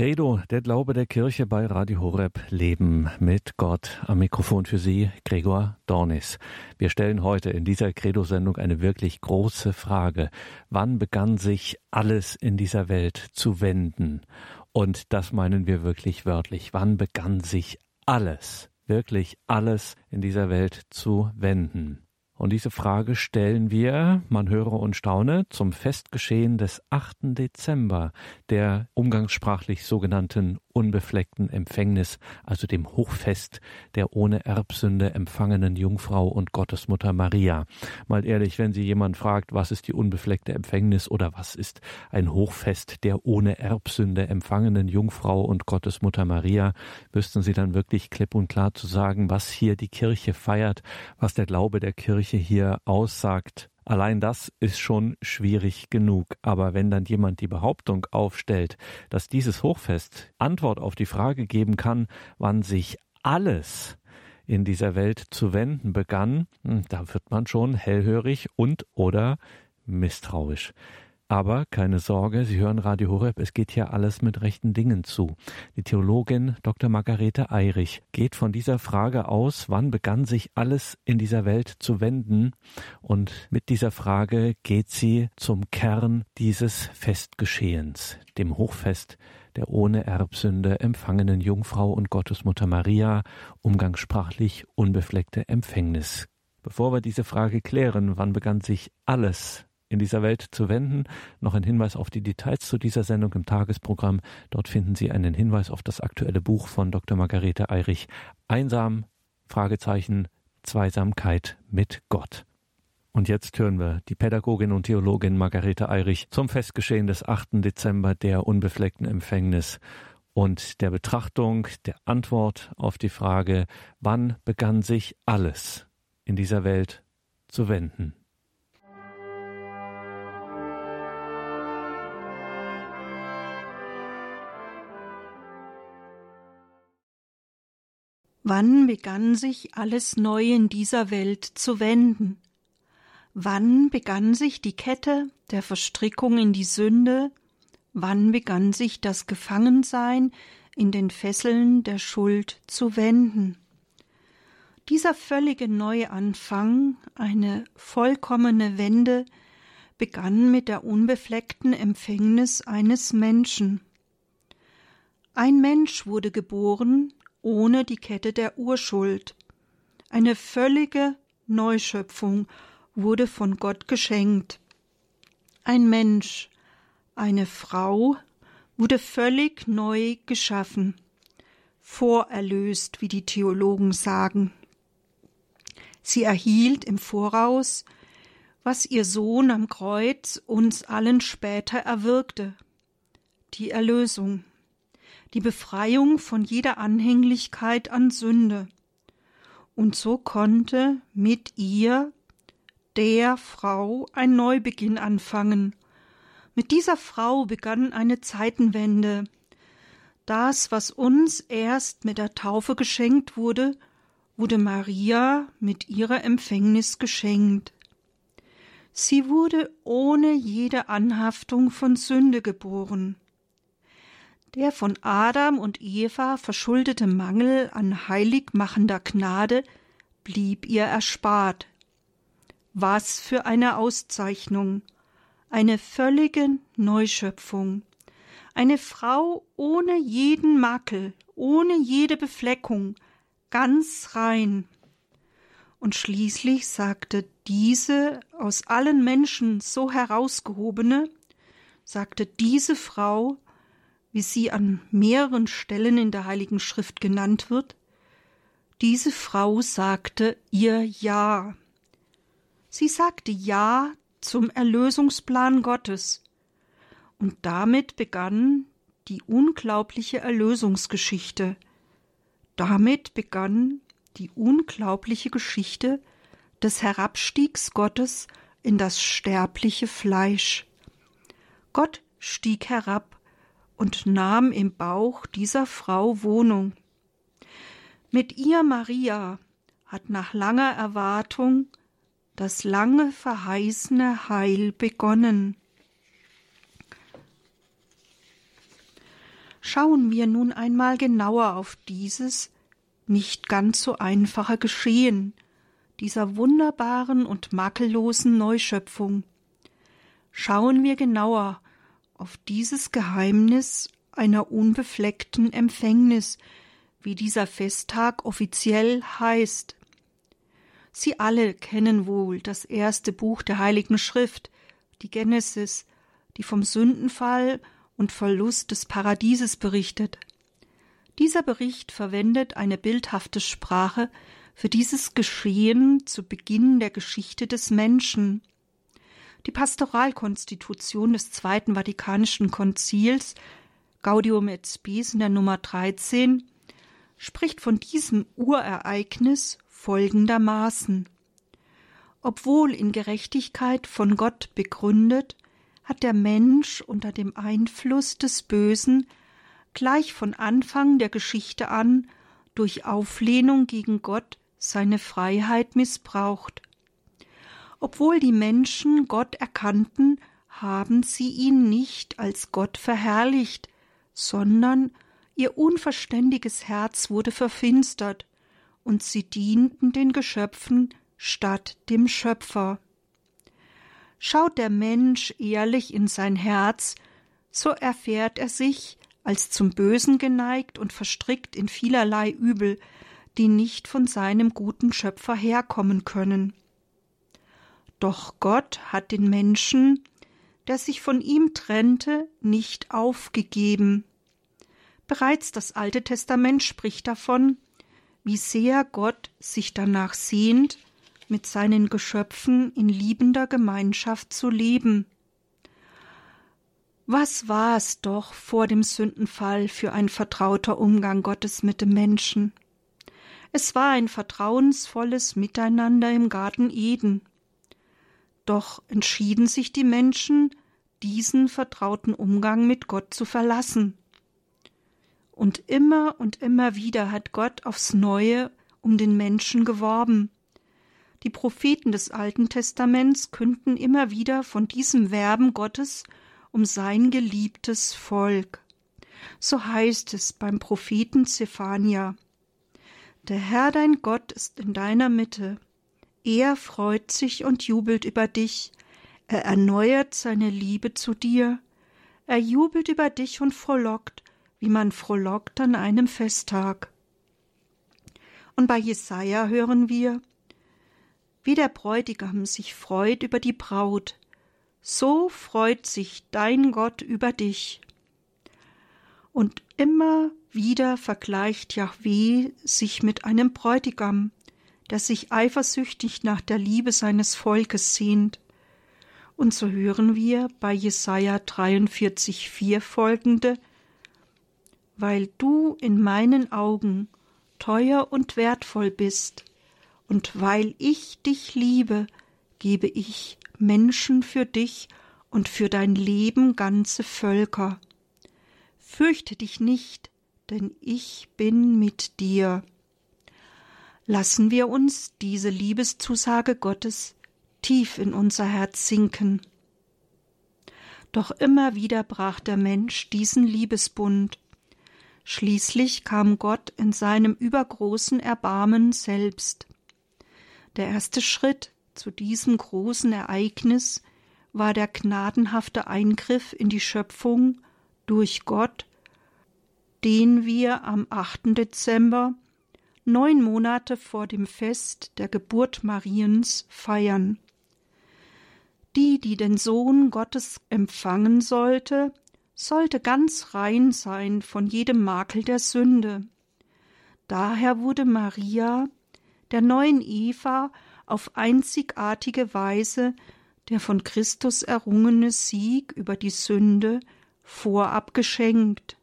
Credo, der Glaube der Kirche bei Radio Horeb, Leben mit Gott. Am Mikrofon für Sie, Gregor Dornis. Wir stellen heute in dieser Credo-Sendung eine wirklich große Frage. Wann begann sich alles in dieser Welt zu wenden? Und das meinen wir wirklich wörtlich. Wann begann sich alles, wirklich alles in dieser Welt zu wenden? Und diese Frage stellen wir, man höre und staune, zum Festgeschehen des 8. Dezember, der umgangssprachlich sogenannten unbefleckten Empfängnis, also dem Hochfest der ohne Erbsünde empfangenen Jungfrau und Gottesmutter Maria. Mal ehrlich, wenn Sie jemand fragt, was ist die unbefleckte Empfängnis oder was ist ein Hochfest der ohne Erbsünde empfangenen Jungfrau und Gottesmutter Maria, wüssten Sie dann wirklich klipp und klar zu sagen, was hier die Kirche feiert, was der Glaube der Kirche hier aussagt. Allein das ist schon schwierig genug. Aber wenn dann jemand die Behauptung aufstellt, dass dieses Hochfest Antwort auf die Frage geben kann, wann sich alles in dieser Welt zu wenden begann, hm, da wird man schon hellhörig und oder misstrauisch. Aber keine Sorge, Sie hören Radio Horeb, es geht hier alles mit rechten Dingen zu. Die Theologin Dr. Margarete Eirich geht von dieser Frage aus, wann begann sich alles in dieser Welt zu wenden? Und mit dieser Frage geht sie zum Kern dieses Festgeschehens, dem Hochfest der ohne Erbsünde empfangenen Jungfrau und Gottesmutter Maria, umgangssprachlich unbefleckte Empfängnis. Bevor wir diese Frage klären, wann begann sich alles in dieser Welt zu wenden. Noch ein Hinweis auf die Details zu dieser Sendung im Tagesprogramm. Dort finden Sie einen Hinweis auf das aktuelle Buch von Dr. Margarete Eirich. Einsam, Fragezeichen, Zweisamkeit mit Gott. Und jetzt hören wir die Pädagogin und Theologin Margarete Eirich zum Festgeschehen des 8. Dezember der unbefleckten Empfängnis und der Betrachtung der Antwort auf die Frage, wann begann sich alles in dieser Welt zu wenden. Wann begann sich alles neu in dieser Welt zu wenden? Wann begann sich die Kette der Verstrickung in die Sünde? Wann begann sich das Gefangensein in den Fesseln der Schuld zu wenden? Dieser völlige Neuanfang, eine vollkommene Wende, begann mit der unbefleckten Empfängnis eines Menschen. Ein Mensch wurde geboren, ohne die Kette der Urschuld. Eine völlige Neuschöpfung wurde von Gott geschenkt. Ein Mensch, eine Frau wurde völlig neu geschaffen, vorerlöst, wie die Theologen sagen. Sie erhielt im Voraus, was ihr Sohn am Kreuz uns allen später erwirkte, die Erlösung die Befreiung von jeder Anhänglichkeit an Sünde. Und so konnte mit ihr der Frau ein Neubeginn anfangen. Mit dieser Frau begann eine Zeitenwende. Das, was uns erst mit der Taufe geschenkt wurde, wurde Maria mit ihrer Empfängnis geschenkt. Sie wurde ohne jede Anhaftung von Sünde geboren. Der von Adam und Eva verschuldete Mangel an heiligmachender Gnade blieb ihr erspart. Was für eine Auszeichnung, eine völlige Neuschöpfung, eine Frau ohne jeden Makel, ohne jede Befleckung, ganz rein. Und schließlich sagte diese aus allen Menschen so herausgehobene, sagte diese Frau, wie sie an mehreren Stellen in der Heiligen Schrift genannt wird, diese Frau sagte ihr Ja. Sie sagte Ja zum Erlösungsplan Gottes. Und damit begann die unglaubliche Erlösungsgeschichte. Damit begann die unglaubliche Geschichte des Herabstiegs Gottes in das sterbliche Fleisch. Gott stieg herab und nahm im Bauch dieser Frau Wohnung. Mit ihr Maria hat nach langer Erwartung das lange verheißene Heil begonnen. Schauen wir nun einmal genauer auf dieses nicht ganz so einfache Geschehen dieser wunderbaren und makellosen Neuschöpfung. Schauen wir genauer auf dieses Geheimnis einer unbefleckten Empfängnis, wie dieser Festtag offiziell heißt. Sie alle kennen wohl das erste Buch der Heiligen Schrift, die Genesis, die vom Sündenfall und Verlust des Paradieses berichtet. Dieser Bericht verwendet eine bildhafte Sprache für dieses Geschehen zu Beginn der Geschichte des Menschen. Die Pastoralkonstitution des Zweiten Vatikanischen Konzils Gaudium et Spes in der Nummer 13 spricht von diesem Urereignis folgendermaßen. Obwohl in Gerechtigkeit von Gott begründet, hat der Mensch unter dem Einfluss des Bösen gleich von Anfang der Geschichte an durch Auflehnung gegen Gott seine Freiheit missbraucht. Obwohl die Menschen Gott erkannten, haben sie ihn nicht als Gott verherrlicht, sondern ihr unverständiges Herz wurde verfinstert, und sie dienten den Geschöpfen statt dem Schöpfer. Schaut der Mensch ehrlich in sein Herz, so erfährt er sich als zum Bösen geneigt und verstrickt in vielerlei Übel, die nicht von seinem guten Schöpfer herkommen können. Doch Gott hat den Menschen, der sich von ihm trennte, nicht aufgegeben. Bereits das Alte Testament spricht davon, wie sehr Gott sich danach sehnt, mit seinen Geschöpfen in liebender Gemeinschaft zu leben. Was war es doch vor dem Sündenfall für ein vertrauter Umgang Gottes mit dem Menschen? Es war ein vertrauensvolles Miteinander im Garten Eden. Doch entschieden sich die Menschen, diesen vertrauten Umgang mit Gott zu verlassen. Und immer und immer wieder hat Gott aufs neue um den Menschen geworben. Die Propheten des Alten Testaments künden immer wieder von diesem Werben Gottes um sein geliebtes Volk. So heißt es beim Propheten Zephania. Der Herr dein Gott ist in deiner Mitte. Er freut sich und jubelt über dich. Er erneuert seine Liebe zu dir. Er jubelt über dich und frohlockt, wie man frohlockt an einem Festtag. Und bei Jesaja hören wir, wie der Bräutigam sich freut über die Braut, so freut sich dein Gott über dich. Und immer wieder vergleicht Jahweh sich mit einem Bräutigam, der sich eifersüchtig nach der Liebe seines Volkes sehnt. Und so hören wir bei Jesaja 43,4 folgende: Weil du in meinen Augen teuer und wertvoll bist, und weil ich dich liebe, gebe ich Menschen für dich und für dein Leben ganze Völker. Fürchte dich nicht, denn ich bin mit dir. Lassen wir uns diese Liebeszusage Gottes tief in unser Herz sinken. Doch immer wieder brach der Mensch diesen Liebesbund. Schließlich kam Gott in seinem übergroßen Erbarmen selbst. Der erste Schritt zu diesem großen Ereignis war der gnadenhafte Eingriff in die Schöpfung durch Gott, den wir am 8. Dezember, neun Monate vor dem Fest der Geburt Mariens, feiern. Die, die den Sohn Gottes empfangen sollte, sollte ganz rein sein von jedem Makel der Sünde. Daher wurde Maria, der neuen Eva, auf einzigartige Weise der von Christus errungene Sieg über die Sünde vorab geschenkt.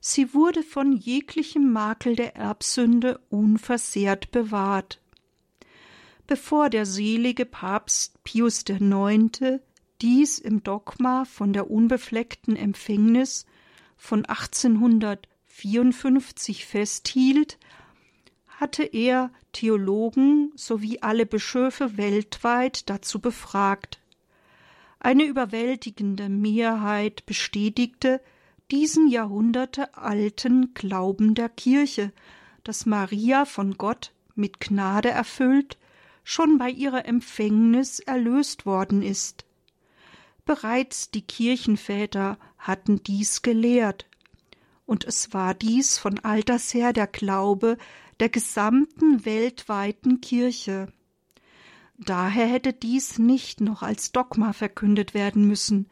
Sie wurde von jeglichem Makel der Erbsünde unversehrt bewahrt. Bevor der selige Papst Pius IX. dies im Dogma von der unbefleckten Empfängnis von 1854 festhielt, hatte er Theologen sowie alle Bischöfe weltweit dazu befragt. Eine überwältigende Mehrheit bestätigte, diesen jahrhundertealten Glauben der Kirche, dass Maria von Gott mit Gnade erfüllt, schon bei ihrer Empfängnis erlöst worden ist. Bereits die Kirchenväter hatten dies gelehrt, und es war dies von alters her der Glaube der gesamten weltweiten Kirche. Daher hätte dies nicht noch als Dogma verkündet werden müssen,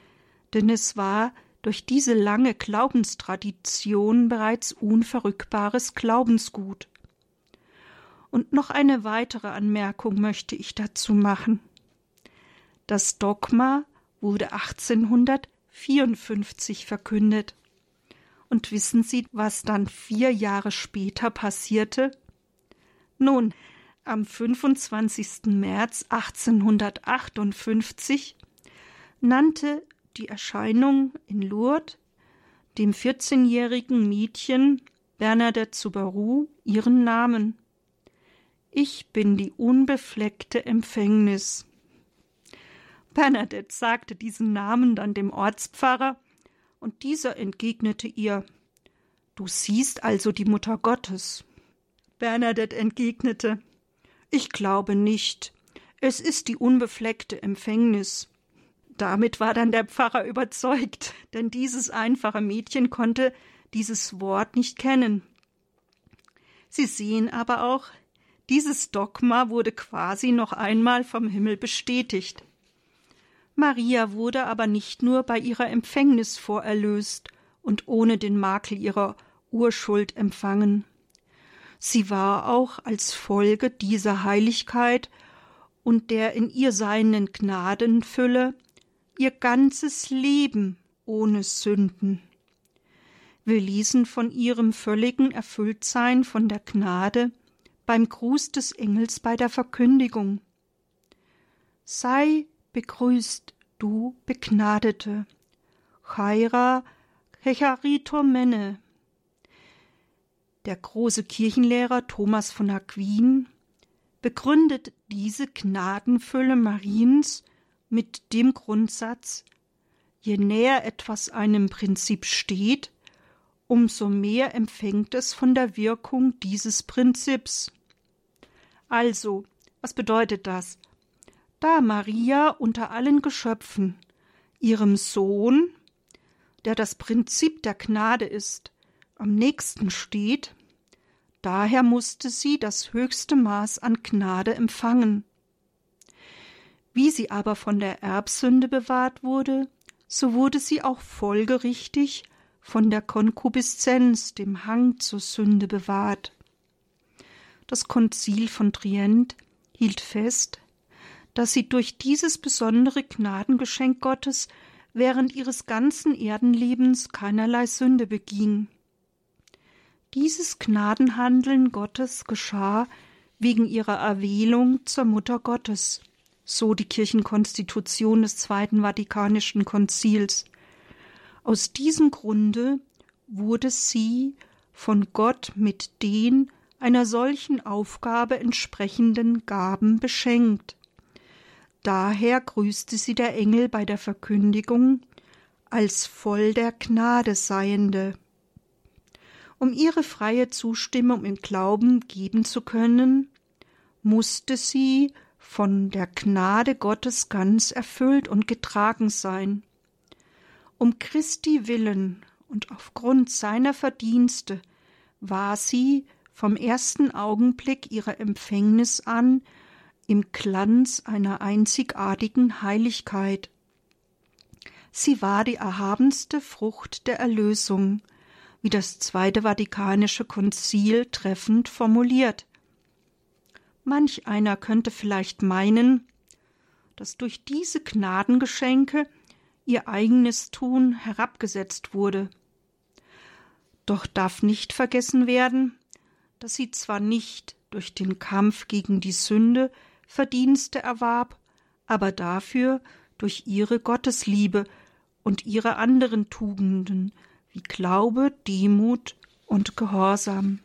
denn es war durch diese lange Glaubenstradition bereits unverrückbares Glaubensgut. Und noch eine weitere Anmerkung möchte ich dazu machen. Das Dogma wurde 1854 verkündet. Und wissen Sie, was dann vier Jahre später passierte? Nun, am 25. März 1858 nannte die Erscheinung in Lourdes dem 14-jährigen Mädchen Bernadette Subaru ihren Namen. Ich bin die unbefleckte Empfängnis. Bernadette sagte diesen Namen dann dem Ortspfarrer, und dieser entgegnete ihr Du siehst also die Mutter Gottes. Bernadette entgegnete Ich glaube nicht. Es ist die unbefleckte Empfängnis. Damit war dann der Pfarrer überzeugt, denn dieses einfache Mädchen konnte dieses Wort nicht kennen. Sie sehen aber auch, dieses Dogma wurde quasi noch einmal vom Himmel bestätigt. Maria wurde aber nicht nur bei ihrer Empfängnis vorerlöst und ohne den Makel ihrer Urschuld empfangen. Sie war auch als Folge dieser Heiligkeit und der in ihr seienden Gnadenfülle ihr ganzes Leben ohne Sünden. Wir ließen von ihrem völligen Erfülltsein von der Gnade beim Gruß des Engels bei der Verkündigung. Sei begrüßt, du Begnadete. Chaira Hecharitor Menne. Der große Kirchenlehrer Thomas von Aquin begründet diese Gnadenfülle Mariens mit dem Grundsatz, je näher etwas einem Prinzip steht, umso mehr empfängt es von der Wirkung dieses Prinzips. Also, was bedeutet das? Da Maria unter allen Geschöpfen ihrem Sohn, der das Prinzip der Gnade ist, am nächsten steht, daher musste sie das höchste Maß an Gnade empfangen. Wie sie aber von der Erbsünde bewahrt wurde, so wurde sie auch folgerichtig von der Konkupiszenz, dem Hang zur Sünde bewahrt. Das Konzil von Trient hielt fest, dass sie durch dieses besondere Gnadengeschenk Gottes während ihres ganzen Erdenlebens keinerlei Sünde beging. Dieses Gnadenhandeln Gottes geschah wegen ihrer Erwählung zur Mutter Gottes so die Kirchenkonstitution des Zweiten Vatikanischen Konzils. Aus diesem Grunde wurde sie von Gott mit den einer solchen Aufgabe entsprechenden Gaben beschenkt. Daher grüßte sie der Engel bei der Verkündigung als voll der Gnade seiende. Um ihre freie Zustimmung im Glauben geben zu können, musste sie von der Gnade Gottes ganz erfüllt und getragen sein. Um Christi willen und aufgrund seiner Verdienste war sie vom ersten Augenblick ihrer Empfängnis an im Glanz einer einzigartigen Heiligkeit. Sie war die erhabenste Frucht der Erlösung, wie das Zweite Vatikanische Konzil treffend formuliert. Manch einer könnte vielleicht meinen, dass durch diese Gnadengeschenke ihr eigenes Tun herabgesetzt wurde. Doch darf nicht vergessen werden, dass sie zwar nicht durch den Kampf gegen die Sünde Verdienste erwarb, aber dafür durch ihre Gottesliebe und ihre anderen Tugenden wie Glaube, Demut und Gehorsam.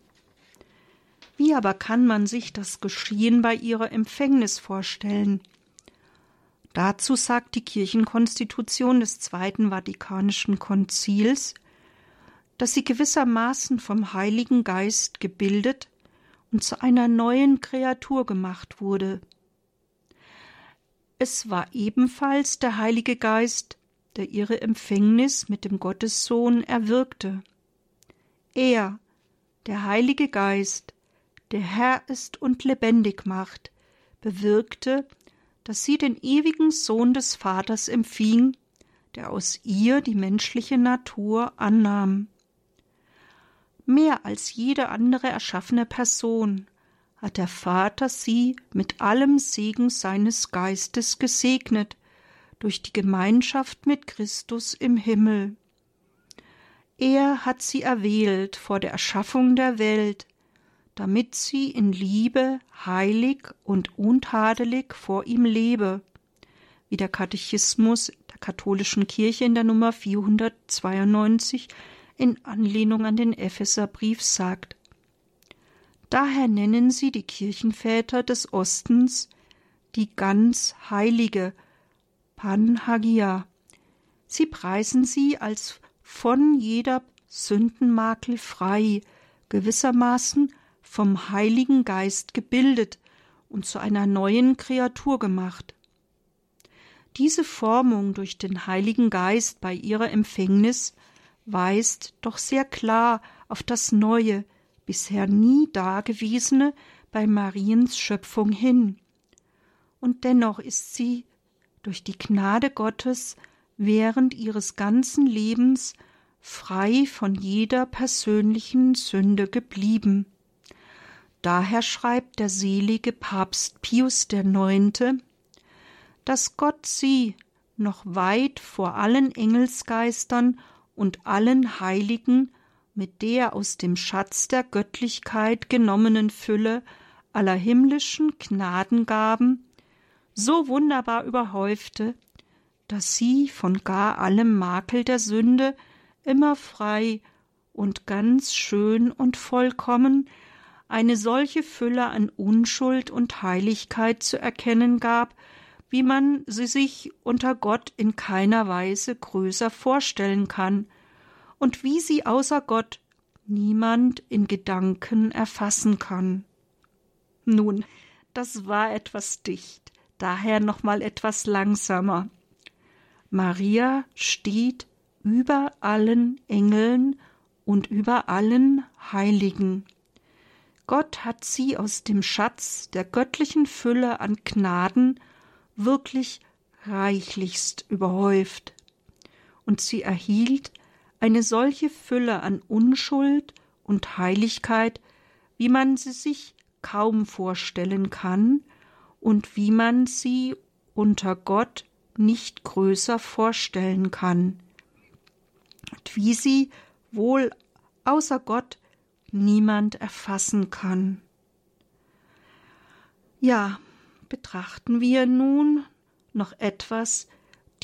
Wie aber kann man sich das Geschehen bei ihrer Empfängnis vorstellen? Dazu sagt die Kirchenkonstitution des Zweiten Vatikanischen Konzils, dass sie gewissermaßen vom Heiligen Geist gebildet und zu einer neuen Kreatur gemacht wurde. Es war ebenfalls der Heilige Geist, der ihre Empfängnis mit dem Gottessohn erwirkte. Er, der Heilige Geist, der Herr ist und lebendig macht, bewirkte, dass sie den ewigen Sohn des Vaters empfing, der aus ihr die menschliche Natur annahm. Mehr als jede andere erschaffene Person hat der Vater sie mit allem Segen seines Geistes gesegnet, durch die Gemeinschaft mit Christus im Himmel. Er hat sie erwählt vor der Erschaffung der Welt, damit sie in Liebe heilig und untadelig vor ihm lebe, wie der Katechismus der katholischen Kirche in der Nummer 492 in Anlehnung an den Epheserbrief sagt. Daher nennen sie die Kirchenväter des Ostens die ganz heilige Panhagia. Sie preisen sie als von jeder Sündenmakel frei, gewissermaßen vom Heiligen Geist gebildet und zu einer neuen Kreatur gemacht. Diese Formung durch den Heiligen Geist bei ihrer Empfängnis weist doch sehr klar auf das Neue, bisher nie Dagewesene bei Mariens Schöpfung hin. Und dennoch ist sie durch die Gnade Gottes während ihres ganzen Lebens frei von jeder persönlichen Sünde geblieben. Daher schreibt der selige Papst Pius IX., dass Gott sie noch weit vor allen Engelsgeistern und allen Heiligen mit der aus dem Schatz der Göttlichkeit genommenen Fülle aller himmlischen Gnadengaben so wunderbar überhäufte, dass sie von gar allem Makel der Sünde immer frei und ganz schön und vollkommen eine solche Fülle an Unschuld und Heiligkeit zu erkennen gab, wie man sie sich unter Gott in keiner Weise größer vorstellen kann, und wie sie außer Gott niemand in Gedanken erfassen kann. Nun, das war etwas dicht, daher nochmal etwas langsamer. Maria steht über allen Engeln und über allen Heiligen. Gott hat sie aus dem Schatz der göttlichen Fülle an Gnaden wirklich reichlichst überhäuft, und sie erhielt eine solche Fülle an Unschuld und Heiligkeit, wie man sie sich kaum vorstellen kann und wie man sie unter Gott nicht größer vorstellen kann, und wie sie wohl außer Gott niemand erfassen kann. Ja, betrachten wir nun noch etwas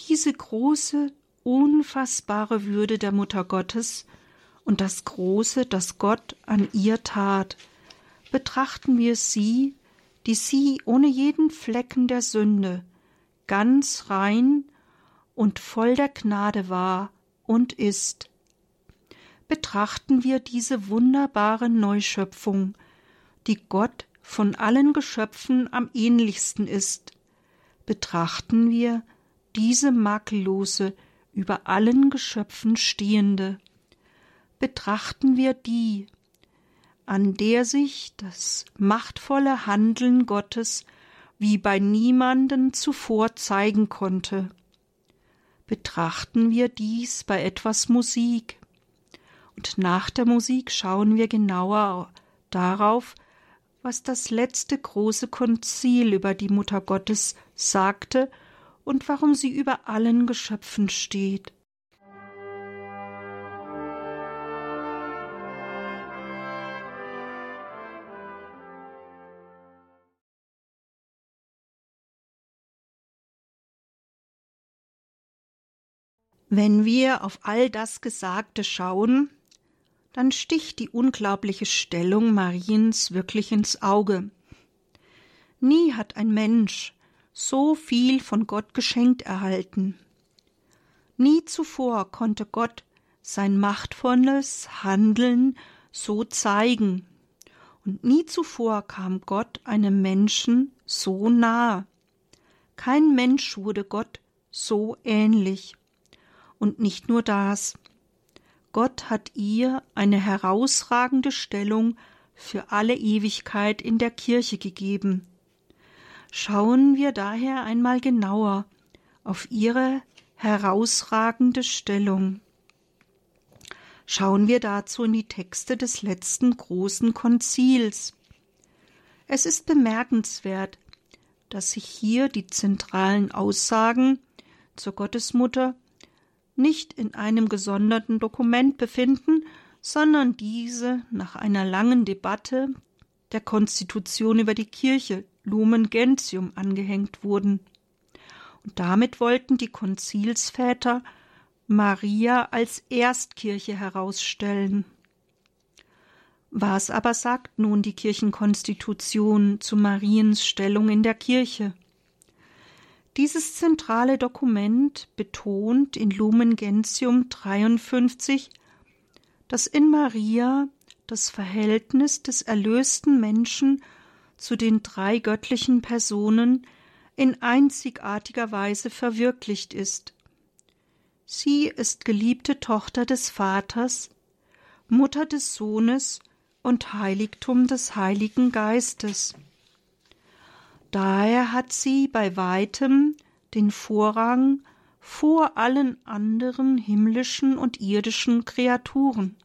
diese große, unfassbare Würde der Mutter Gottes und das Große, das Gott an ihr tat. Betrachten wir sie, die sie ohne jeden Flecken der Sünde, ganz rein und voll der Gnade war und ist. Betrachten wir diese wunderbare Neuschöpfung, die Gott von allen Geschöpfen am ähnlichsten ist. Betrachten wir diese makellose, über allen Geschöpfen stehende. Betrachten wir die, an der sich das machtvolle Handeln Gottes wie bei niemanden zuvor zeigen konnte. Betrachten wir dies bei etwas Musik, und nach der Musik schauen wir genauer darauf, was das letzte große Konzil über die Mutter Gottes sagte und warum sie über allen Geschöpfen steht. Wenn wir auf all das Gesagte schauen, dann sticht die unglaubliche Stellung Mariens wirklich ins Auge. Nie hat ein Mensch so viel von Gott geschenkt erhalten. Nie zuvor konnte Gott sein machtvolles Handeln so zeigen. Und nie zuvor kam Gott einem Menschen so nahe. Kein Mensch wurde Gott so ähnlich. Und nicht nur das. Gott hat ihr eine herausragende Stellung für alle Ewigkeit in der Kirche gegeben. Schauen wir daher einmal genauer auf ihre herausragende Stellung. Schauen wir dazu in die Texte des letzten großen Konzils. Es ist bemerkenswert, dass sich hier die zentralen Aussagen zur Gottesmutter nicht in einem gesonderten Dokument befinden, sondern diese nach einer langen Debatte der Konstitution über die Kirche Lumen Gentium angehängt wurden. Und damit wollten die Konzilsväter Maria als Erstkirche herausstellen. Was aber sagt nun die Kirchenkonstitution zu Mariens Stellung in der Kirche? Dieses zentrale Dokument betont in Lumen Gentium 53, dass in Maria das Verhältnis des erlösten Menschen zu den drei göttlichen Personen in einzigartiger Weise verwirklicht ist. Sie ist geliebte Tochter des Vaters, Mutter des Sohnes und Heiligtum des Heiligen Geistes. Daher hat sie bei weitem den Vorrang vor allen anderen himmlischen und irdischen Kreaturen.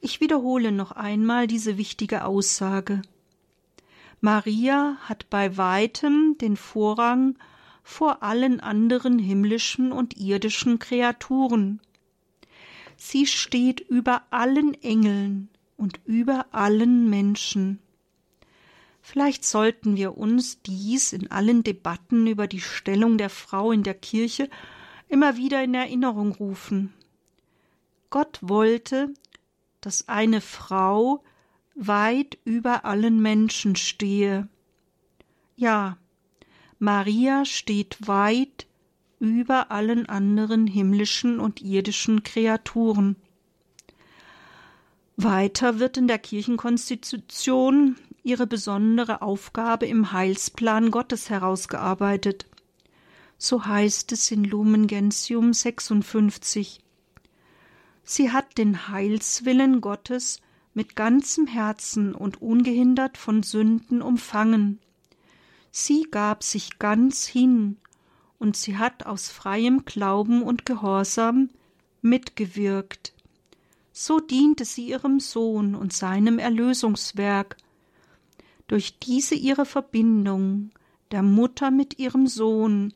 Ich wiederhole noch einmal diese wichtige Aussage. Maria hat bei weitem den Vorrang vor allen anderen himmlischen und irdischen Kreaturen. Sie steht über allen Engeln und über allen Menschen. Vielleicht sollten wir uns dies in allen Debatten über die Stellung der Frau in der Kirche immer wieder in Erinnerung rufen. Gott wollte, dass eine Frau weit über allen Menschen stehe. Ja, Maria steht weit über allen anderen himmlischen und irdischen Kreaturen. Weiter wird in der Kirchenkonstitution ihre besondere Aufgabe im Heilsplan Gottes herausgearbeitet. So heißt es in Lumen Gentium 56. Sie hat den Heilswillen Gottes mit ganzem Herzen und ungehindert von Sünden umfangen Sie gab sich ganz hin, und sie hat aus freiem Glauben und Gehorsam mitgewirkt. So diente sie ihrem Sohn und seinem Erlösungswerk. Durch diese ihre Verbindung der Mutter mit ihrem Sohn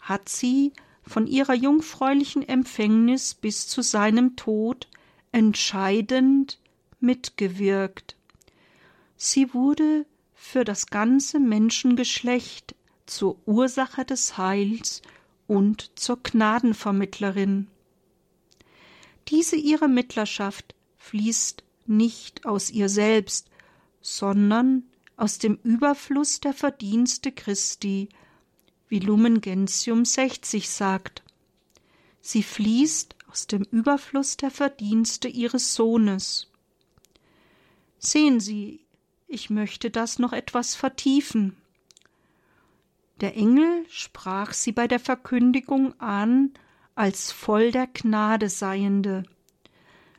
hat sie von ihrer jungfräulichen Empfängnis bis zu seinem Tod entscheidend mitgewirkt. Sie wurde für das ganze Menschengeschlecht zur Ursache des Heils und zur Gnadenvermittlerin. Diese ihre Mittlerschaft fließt nicht aus ihr selbst, sondern aus dem Überfluss der Verdienste Christi, wie Lumen Gentium 60 sagt. Sie fließt aus dem Überfluss der Verdienste ihres Sohnes. Sehen Sie, ich möchte das noch etwas vertiefen. Der Engel sprach sie bei der Verkündigung an als voll der Gnade seiende.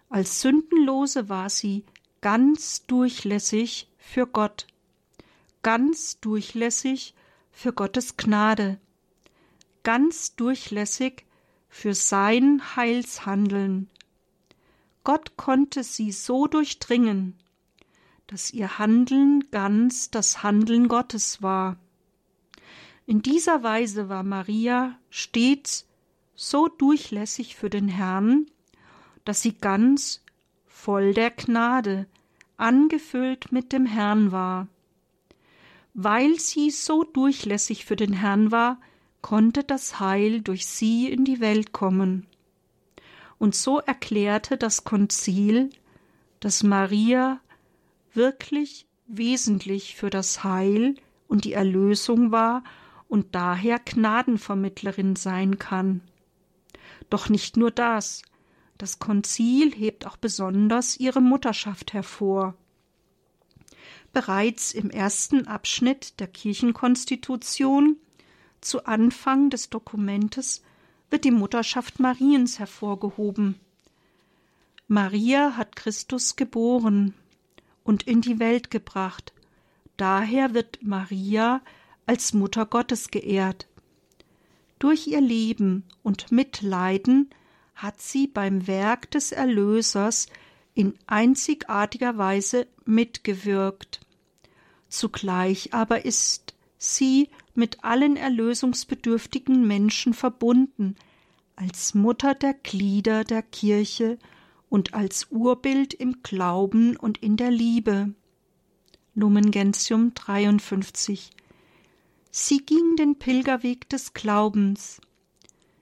Als Sündenlose war sie ganz durchlässig für Gott, ganz durchlässig für Gottes Gnade, ganz durchlässig für sein Heilshandeln. Gott konnte sie so durchdringen, dass ihr Handeln ganz das Handeln Gottes war. In dieser Weise war Maria stets so durchlässig für den Herrn, dass sie ganz voll der Gnade, angefüllt mit dem Herrn war. Weil sie so durchlässig für den Herrn war, konnte das Heil durch sie in die Welt kommen. Und so erklärte das Konzil, dass Maria wirklich wesentlich für das Heil und die Erlösung war und daher Gnadenvermittlerin sein kann. Doch nicht nur das, Das Konzil hebt auch besonders ihre Mutterschaft hervor. Bereits im ersten Abschnitt der Kirchenkonstitution zu Anfang des Dokumentes wird die Mutterschaft Mariens hervorgehoben. Maria hat Christus geboren und in die Welt gebracht. Daher wird Maria als Mutter Gottes geehrt. Durch ihr Leben und Mitleiden hat sie beim Werk des Erlösers in einzigartiger Weise mitgewirkt. Zugleich aber ist sie mit allen erlösungsbedürftigen Menschen verbunden, als Mutter der Glieder der Kirche und als Urbild im Glauben und in der Liebe. Lumen Gentium 53 Sie ging den Pilgerweg des Glaubens.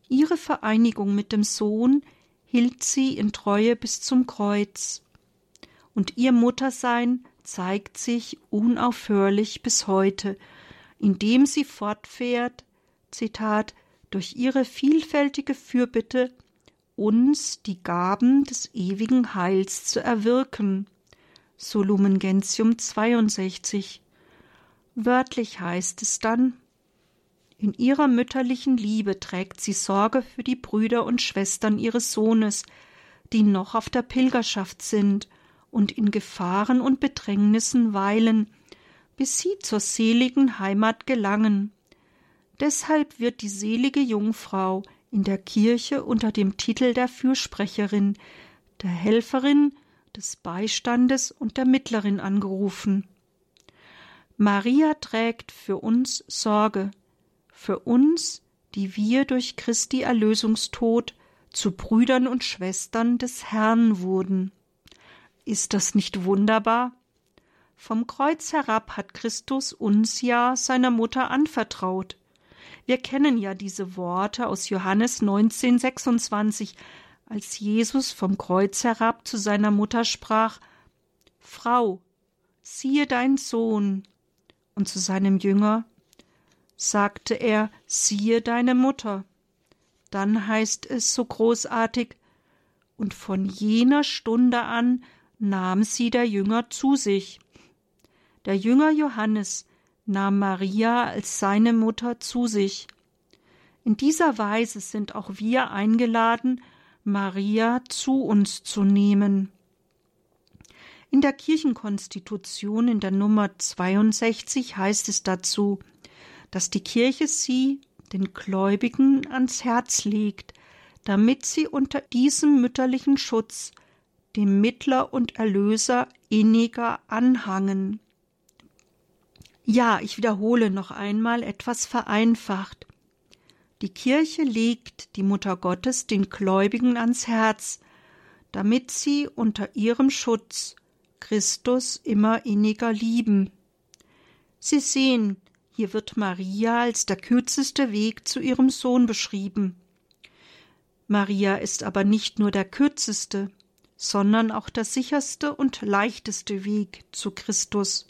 Ihre Vereinigung mit dem Sohn hielt sie in Treue bis zum Kreuz. Und ihr Muttersein zeigt sich unaufhörlich bis heute, indem sie fortfährt, Zitat, durch ihre vielfältige Fürbitte uns die Gaben des ewigen Heils zu erwirken. So Gentium 62. Wörtlich heißt es dann In ihrer mütterlichen Liebe trägt sie Sorge für die Brüder und Schwestern ihres Sohnes, die noch auf der Pilgerschaft sind und in Gefahren und Bedrängnissen weilen, bis sie zur seligen Heimat gelangen. Deshalb wird die selige Jungfrau in der Kirche unter dem Titel der Fürsprecherin, der Helferin, des Beistandes und der Mittlerin angerufen. Maria trägt für uns Sorge, für uns, die wir durch Christi Erlösungstod zu Brüdern und Schwestern des Herrn wurden. Ist das nicht wunderbar? Vom Kreuz herab hat Christus uns ja seiner Mutter anvertraut. Wir kennen ja diese Worte aus Johannes 19, 26, als Jesus vom Kreuz herab zu seiner Mutter sprach: Frau, siehe dein Sohn und zu seinem Jünger sagte er, siehe deine Mutter. Dann heißt es so großartig, und von jener Stunde an nahm sie der Jünger zu sich. Der Jünger Johannes nahm Maria als seine Mutter zu sich. In dieser Weise sind auch wir eingeladen, Maria zu uns zu nehmen. In der Kirchenkonstitution in der Nummer 62 heißt es dazu, dass die Kirche sie den Gläubigen ans Herz legt, damit sie unter diesem mütterlichen Schutz dem Mittler und Erlöser inniger anhangen. Ja, ich wiederhole noch einmal etwas vereinfacht. Die Kirche legt die Mutter Gottes den Gläubigen ans Herz, damit sie unter ihrem Schutz Christus immer inniger lieben. Sie sehen, hier wird Maria als der kürzeste Weg zu ihrem Sohn beschrieben. Maria ist aber nicht nur der kürzeste, sondern auch der sicherste und leichteste Weg zu Christus.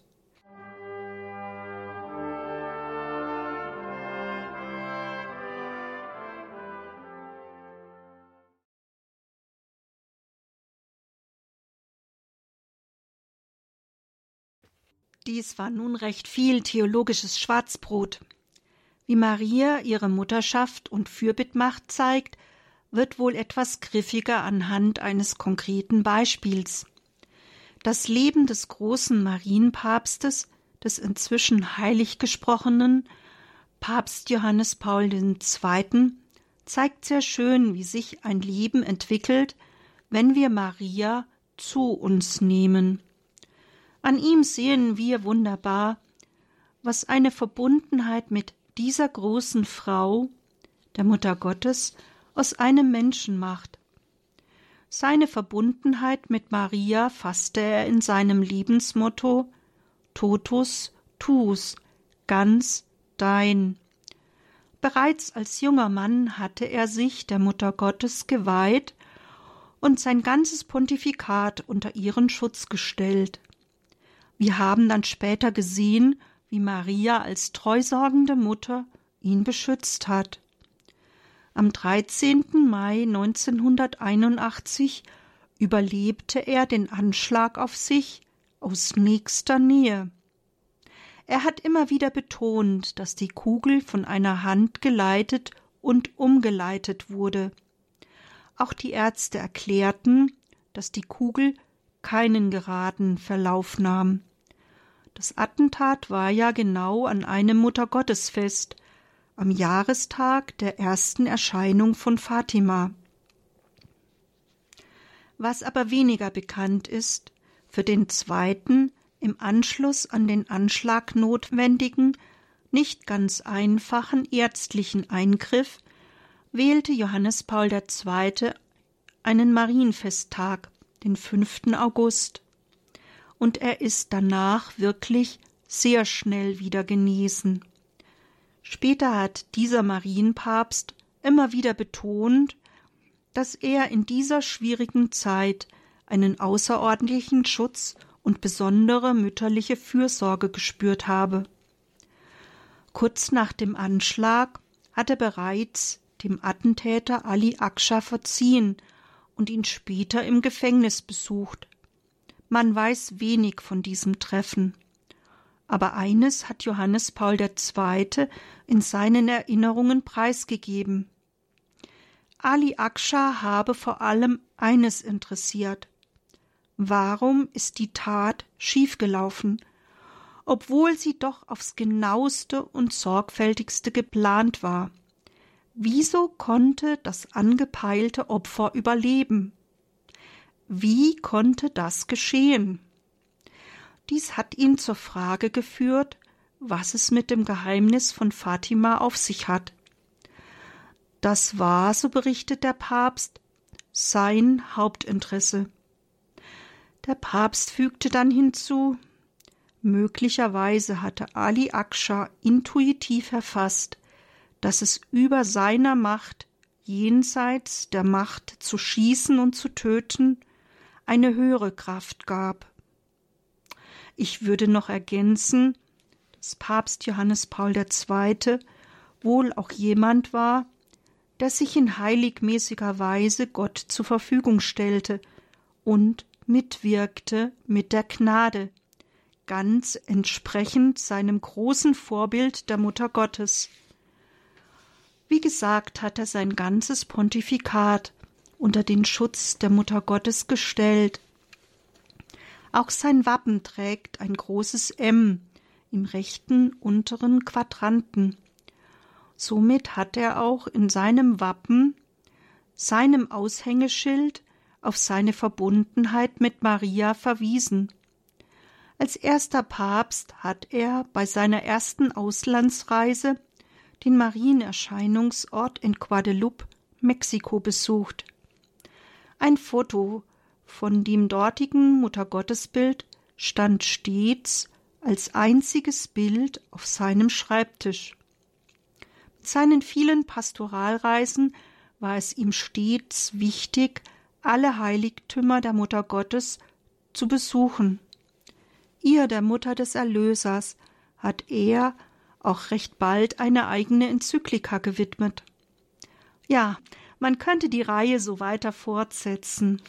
Dies war nun recht viel theologisches Schwarzbrot. Wie Maria ihre Mutterschaft und Fürbittmacht zeigt, wird wohl etwas griffiger anhand eines konkreten Beispiels. Das Leben des großen Marienpapstes, des inzwischen heilig gesprochenen Papst Johannes Paul II., zeigt sehr schön, wie sich ein Leben entwickelt, wenn wir Maria zu uns nehmen. An ihm sehen wir wunderbar, was eine Verbundenheit mit dieser großen Frau, der Mutter Gottes, aus einem Menschen macht. Seine Verbundenheit mit Maria fasste er in seinem Lebensmotto Totus tus, ganz dein. Bereits als junger Mann hatte er sich der Mutter Gottes geweiht und sein ganzes Pontifikat unter ihren Schutz gestellt. Wir haben dann später gesehen, wie Maria als treusorgende Mutter ihn beschützt hat. Am 13. Mai 1981 überlebte er den Anschlag auf sich aus nächster Nähe. Er hat immer wieder betont, dass die Kugel von einer Hand geleitet und umgeleitet wurde. Auch die Ärzte erklärten, dass die Kugel keinen geraden Verlauf nahm. Das Attentat war ja genau an einem Muttergottesfest, am Jahrestag der ersten Erscheinung von Fatima. Was aber weniger bekannt ist, für den zweiten, im Anschluss an den Anschlag notwendigen, nicht ganz einfachen ärztlichen Eingriff wählte Johannes Paul II. einen Marienfesttag, den 5. August. Und er ist danach wirklich sehr schnell wieder genesen. Später hat dieser Marienpapst immer wieder betont, dass er in dieser schwierigen Zeit einen außerordentlichen Schutz und besondere mütterliche Fürsorge gespürt habe. Kurz nach dem Anschlag hat er bereits dem Attentäter Ali Aksha verziehen und ihn später im Gefängnis besucht. Man weiß wenig von diesem Treffen. Aber eines hat Johannes Paul II. in seinen Erinnerungen preisgegeben. Ali Aksha habe vor allem eines interessiert. Warum ist die Tat schiefgelaufen, obwohl sie doch aufs genaueste und sorgfältigste geplant war? Wieso konnte das angepeilte Opfer überleben? Wie konnte das geschehen? Dies hat ihn zur Frage geführt, was es mit dem Geheimnis von Fatima auf sich hat. Das war, so berichtet der Papst, sein Hauptinteresse. Der Papst fügte dann hinzu, möglicherweise hatte Ali Aksha intuitiv erfasst, dass es über seiner Macht, jenseits der Macht zu schießen und zu töten, eine höhere Kraft gab. Ich würde noch ergänzen, dass Papst Johannes Paul II. wohl auch jemand war, der sich in heiligmäßiger Weise Gott zur Verfügung stellte und mitwirkte mit der Gnade, ganz entsprechend seinem großen Vorbild der Mutter Gottes. Wie gesagt, hat er sein ganzes Pontifikat unter den Schutz der Mutter Gottes gestellt auch sein Wappen trägt ein großes M im rechten unteren Quadranten. Somit hat er auch in seinem Wappen, seinem Aushängeschild, auf seine Verbundenheit mit Maria verwiesen. Als erster Papst hat er bei seiner ersten Auslandsreise den Marienerscheinungsort in Guadeloupe, Mexiko, besucht. Ein Foto von dem dortigen Muttergottesbild stand stets als einziges Bild auf seinem Schreibtisch. Mit seinen vielen Pastoralreisen war es ihm stets wichtig, alle Heiligtümer der Mutter Gottes zu besuchen. Ihr, der Mutter des Erlösers, hat er auch recht bald eine eigene Enzyklika gewidmet. Ja, man könnte die Reihe so weiter fortsetzen.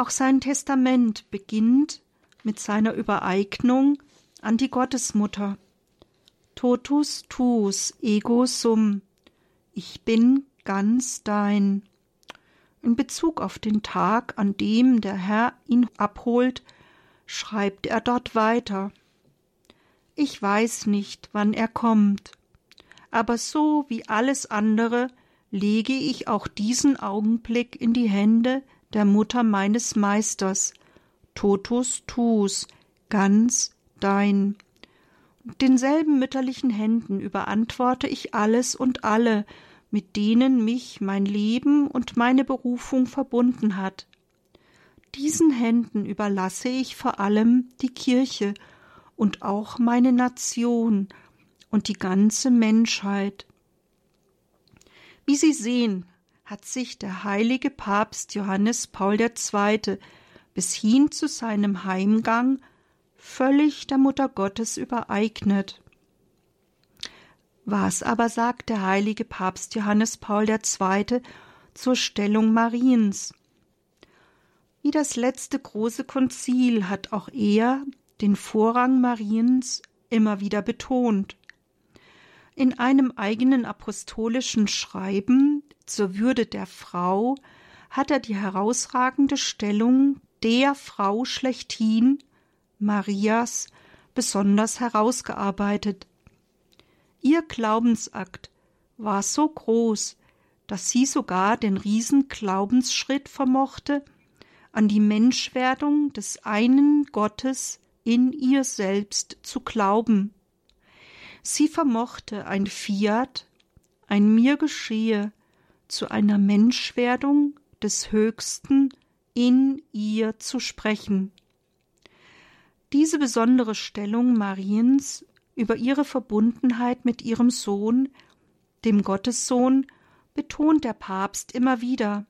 Auch sein Testament beginnt mit seiner Übereignung an die Gottesmutter. Totus tuus ego sum. Ich bin ganz dein. In Bezug auf den Tag, an dem der Herr ihn abholt, schreibt er dort weiter. Ich weiß nicht, wann er kommt, aber so wie alles andere lege ich auch diesen Augenblick in die Hände der Mutter meines Meisters, totus tuus, ganz dein. Denselben mütterlichen Händen überantworte ich alles und alle, mit denen mich mein Leben und meine Berufung verbunden hat. Diesen Händen überlasse ich vor allem die Kirche und auch meine Nation und die ganze Menschheit. Wie Sie sehen, hat sich der heilige Papst Johannes Paul II. bis hin zu seinem Heimgang völlig der Mutter Gottes übereignet. Was aber sagt der heilige Papst Johannes Paul II. zur Stellung Mariens? Wie das letzte große Konzil hat auch er den Vorrang Mariens immer wieder betont. In einem eigenen apostolischen Schreiben zur Würde der Frau hat er die herausragende Stellung der Frau schlechthin, Marias, besonders herausgearbeitet. Ihr Glaubensakt war so groß, dass sie sogar den Riesenglaubensschritt vermochte, an die Menschwerdung des einen Gottes in ihr selbst zu glauben. Sie vermochte ein Fiat, ein mir geschehe, zu einer Menschwerdung des Höchsten in ihr zu sprechen. Diese besondere Stellung Mariens über ihre Verbundenheit mit ihrem Sohn, dem Gottessohn, betont der Papst immer wieder.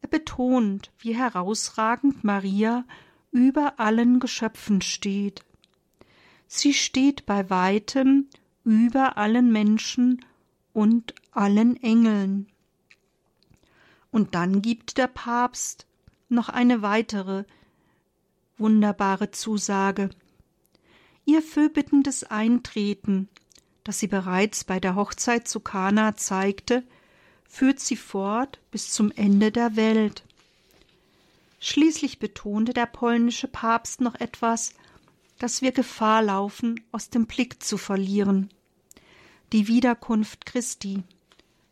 Er betont, wie herausragend Maria über allen Geschöpfen steht. Sie steht bei weitem über allen Menschen und allen Engeln. Und dann gibt der Papst noch eine weitere wunderbare Zusage. Ihr fürbittendes Eintreten, das sie bereits bei der Hochzeit zu Kana zeigte, führt sie fort bis zum Ende der Welt. Schließlich betonte der polnische Papst noch etwas, dass wir Gefahr laufen, aus dem Blick zu verlieren. Die Wiederkunft Christi,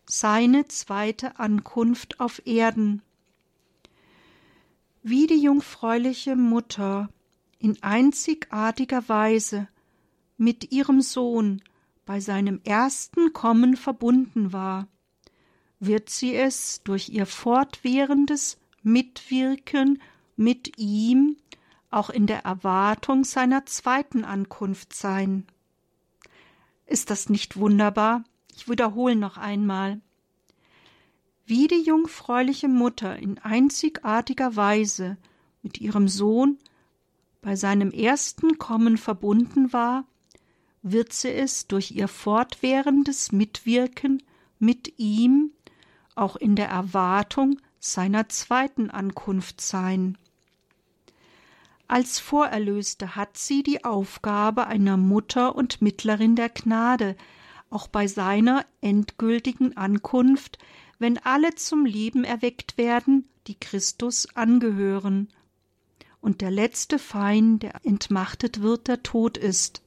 seine zweite Ankunft auf Erden. Wie die jungfräuliche Mutter in einzigartiger Weise mit ihrem Sohn bei seinem ersten Kommen verbunden war, wird sie es durch ihr fortwährendes Mitwirken mit ihm auch in der Erwartung seiner zweiten Ankunft sein. Ist das nicht wunderbar? Ich wiederhole noch einmal. Wie die jungfräuliche Mutter in einzigartiger Weise mit ihrem Sohn bei seinem ersten Kommen verbunden war, wird sie es durch ihr fortwährendes Mitwirken mit ihm auch in der Erwartung seiner zweiten Ankunft sein. Als Vorerlöste hat sie die Aufgabe einer Mutter und Mittlerin der Gnade, auch bei seiner endgültigen Ankunft, wenn alle zum Leben erweckt werden, die Christus angehören, und der letzte Feind, der entmachtet wird, der Tod ist.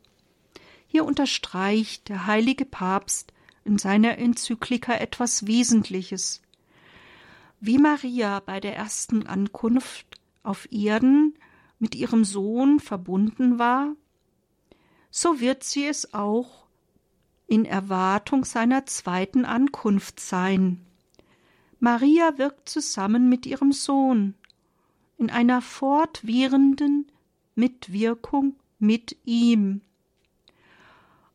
Hier unterstreicht der heilige Papst in seiner Enzyklika etwas Wesentliches. Wie Maria bei der ersten Ankunft auf Erden mit ihrem Sohn verbunden war, so wird sie es auch in Erwartung seiner zweiten Ankunft sein. Maria wirkt zusammen mit ihrem Sohn in einer fortwährenden Mitwirkung mit ihm.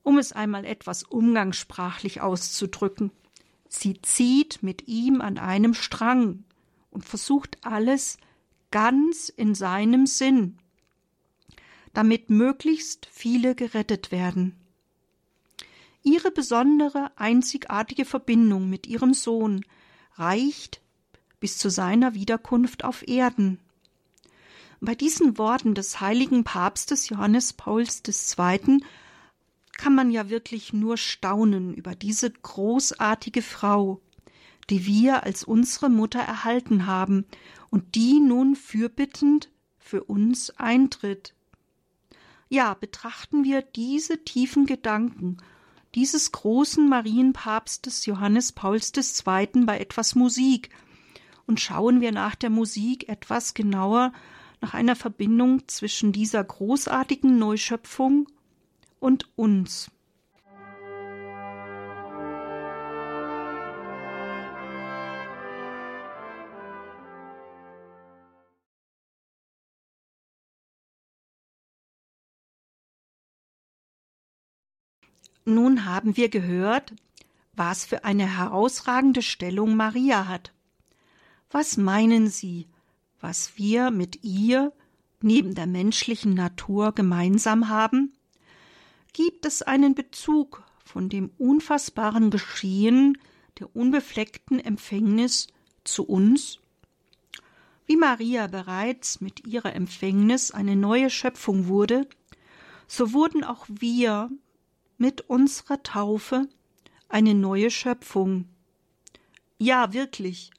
Um es einmal etwas umgangssprachlich auszudrücken, Sie zieht mit ihm an einem Strang und versucht alles ganz in seinem Sinn, damit möglichst viele gerettet werden. Ihre besondere, einzigartige Verbindung mit ihrem Sohn reicht bis zu seiner Wiederkunft auf Erden. Bei diesen Worten des heiligen Papstes Johannes Pauls II kann man ja wirklich nur staunen über diese großartige Frau, die wir als unsere Mutter erhalten haben und die nun fürbittend für uns eintritt. Ja, betrachten wir diese tiefen Gedanken dieses großen Marienpapstes Johannes Pauls II. bei etwas Musik und schauen wir nach der Musik etwas genauer nach einer Verbindung zwischen dieser großartigen Neuschöpfung und uns. Nun haben wir gehört, was für eine herausragende Stellung Maria hat. Was meinen Sie, was wir mit ihr neben der menschlichen Natur gemeinsam haben? gibt es einen Bezug von dem unfassbaren Geschehen der unbefleckten Empfängnis zu uns? Wie Maria bereits mit ihrer Empfängnis eine neue Schöpfung wurde, so wurden auch wir mit unserer Taufe eine neue Schöpfung. Ja, wirklich.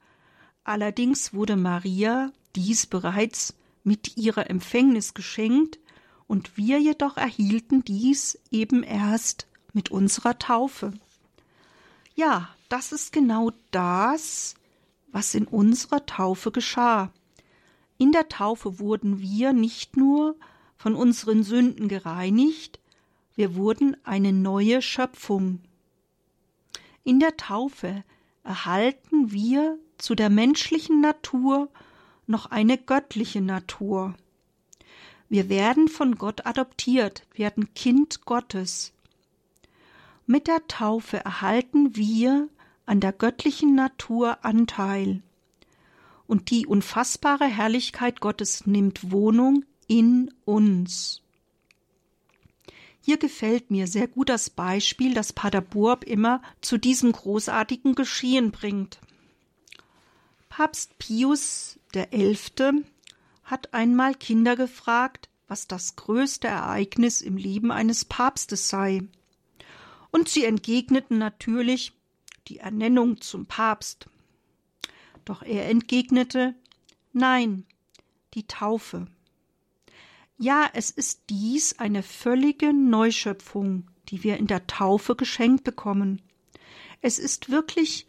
Allerdings wurde Maria dies bereits mit ihrer Empfängnis geschenkt, und wir jedoch erhielten dies eben erst mit unserer Taufe. Ja, das ist genau das, was in unserer Taufe geschah. In der Taufe wurden wir nicht nur von unseren Sünden gereinigt, wir wurden eine neue Schöpfung. In der Taufe erhalten wir zu der menschlichen Natur noch eine göttliche Natur. Wir werden von Gott adoptiert, werden Kind Gottes. Mit der Taufe erhalten wir an der göttlichen Natur Anteil. Und die unfassbare Herrlichkeit Gottes nimmt Wohnung in uns. Hier gefällt mir sehr gut das Beispiel, das Pater Burb immer zu diesem großartigen Geschehen bringt. Papst Pius XI. hat einmal Kinder gefragt, was das größte Ereignis im Leben eines Papstes sei. Und sie entgegneten natürlich die Ernennung zum Papst. Doch er entgegnete Nein, die Taufe. Ja, es ist dies eine völlige Neuschöpfung, die wir in der Taufe geschenkt bekommen. Es ist wirklich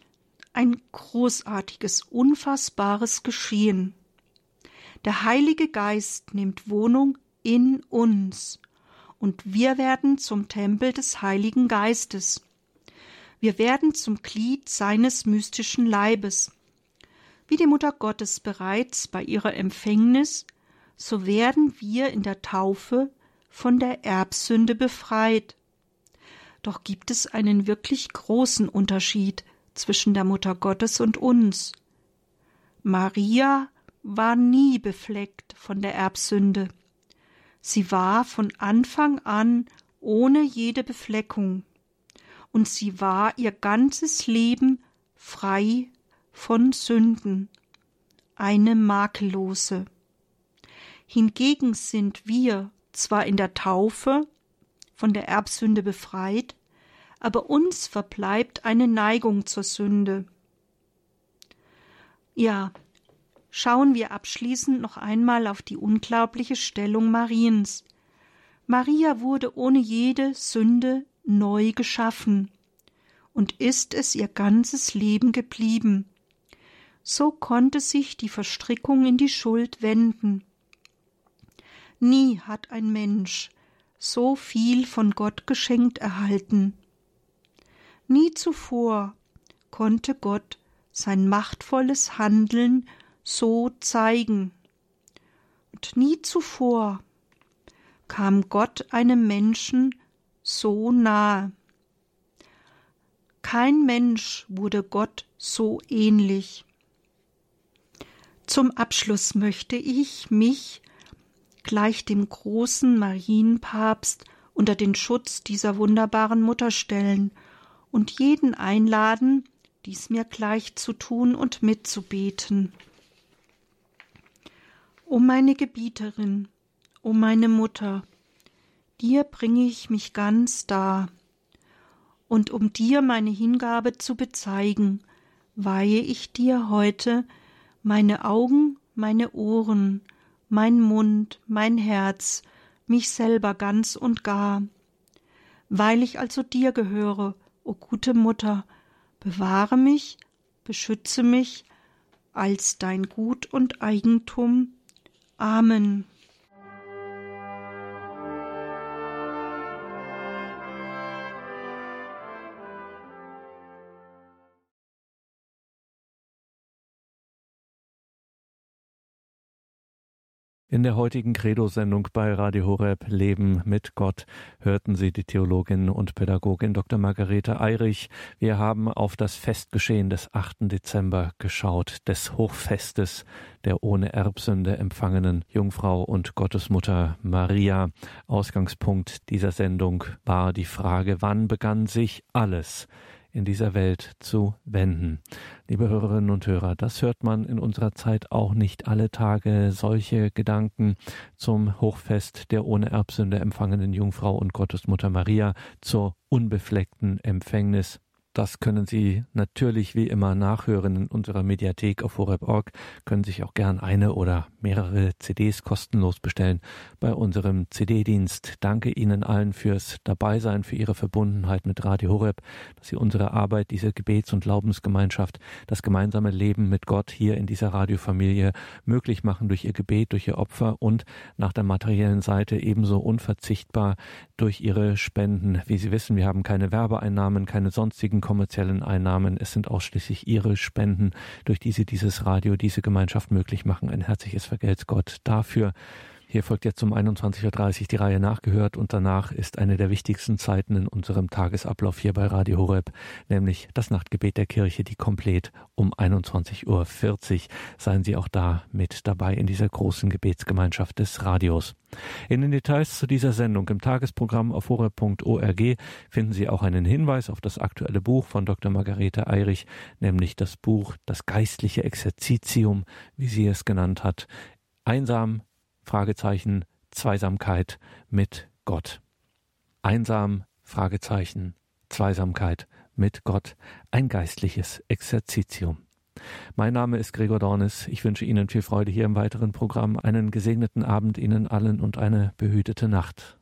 ein großartiges, unfassbares Geschehen. Der Heilige Geist nimmt Wohnung in uns und wir werden zum Tempel des Heiligen Geistes. Wir werden zum Glied seines mystischen Leibes. Wie die Mutter Gottes bereits bei ihrer Empfängnis, so werden wir in der Taufe von der Erbsünde befreit. Doch gibt es einen wirklich großen Unterschied zwischen der Mutter Gottes und uns. Maria war nie befleckt von der Erbsünde. Sie war von Anfang an ohne jede Befleckung, und sie war ihr ganzes Leben frei von Sünden, eine makellose. Hingegen sind wir zwar in der Taufe von der Erbsünde befreit, aber uns verbleibt eine Neigung zur Sünde. Ja, schauen wir abschließend noch einmal auf die unglaubliche Stellung Mariens. Maria wurde ohne jede Sünde neu geschaffen und ist es ihr ganzes Leben geblieben. So konnte sich die Verstrickung in die Schuld wenden. Nie hat ein Mensch so viel von Gott geschenkt erhalten. Nie zuvor konnte Gott sein machtvolles Handeln so zeigen. Und nie zuvor kam Gott einem Menschen so nahe. Kein Mensch wurde Gott so ähnlich. Zum Abschluss möchte ich mich gleich dem großen Marienpapst unter den Schutz dieser wunderbaren Mutter stellen und jeden einladen, dies mir gleich zu tun und mitzubeten. O meine Gebieterin, o meine Mutter, dir bringe ich mich ganz dar, und um dir meine Hingabe zu bezeigen, weihe ich dir heute meine Augen, meine Ohren, mein Mund, mein Herz, mich selber ganz und gar. Weil ich also dir gehöre, o gute Mutter, bewahre mich, beschütze mich als dein Gut und Eigentum Amen. In der heutigen Credo-Sendung bei Radio Horeb Leben mit Gott hörten Sie die Theologin und Pädagogin Dr. Margarete Eirich. Wir haben auf das Festgeschehen des 8. Dezember geschaut, des Hochfestes der ohne Erbsünde empfangenen Jungfrau und Gottesmutter Maria. Ausgangspunkt dieser Sendung war die Frage, wann begann sich alles? In dieser Welt zu wenden. Liebe Hörerinnen und Hörer, das hört man in unserer Zeit auch nicht alle Tage. Solche Gedanken zum Hochfest der ohne Erbsünde empfangenen Jungfrau und Gottesmutter Maria zur unbefleckten Empfängnis das können Sie natürlich wie immer nachhören in unserer Mediathek auf horeb.org. Können sich auch gern eine oder mehrere CDs kostenlos bestellen bei unserem CD-Dienst. Danke Ihnen allen fürs Dabeisein, für Ihre Verbundenheit mit Radio Horeb, dass Sie unsere Arbeit, diese Gebets- und Glaubensgemeinschaft, das gemeinsame Leben mit Gott hier in dieser Radiofamilie möglich machen durch Ihr Gebet, durch Ihr Opfer und nach der materiellen Seite ebenso unverzichtbar durch Ihre Spenden. Wie Sie wissen, wir haben keine Werbeeinnahmen, keine sonstigen kommerziellen Einnahmen. Es sind ausschließlich Ihre Spenden, durch die Sie dieses Radio, diese Gemeinschaft möglich machen. Ein herzliches Vergelt's Gott dafür. Hier folgt jetzt um 21.30 Uhr die Reihe nachgehört und danach ist eine der wichtigsten Zeiten in unserem Tagesablauf hier bei Radio Horeb, nämlich das Nachtgebet der Kirche, die komplett um 21.40 Uhr. Seien Sie auch da mit dabei in dieser großen Gebetsgemeinschaft des Radios. In den Details zu dieser Sendung im Tagesprogramm auf horeb.org finden Sie auch einen Hinweis auf das aktuelle Buch von Dr. Margarete Eirich, nämlich das Buch Das geistliche Exerzitium, wie sie es genannt hat. Einsam, Fragezeichen, Zweisamkeit mit Gott. Einsam, Fragezeichen, Zweisamkeit mit Gott, ein geistliches Exerzitium. Mein Name ist Gregor Dornis. Ich wünsche Ihnen viel Freude hier im weiteren Programm, einen gesegneten Abend Ihnen allen und eine behütete Nacht.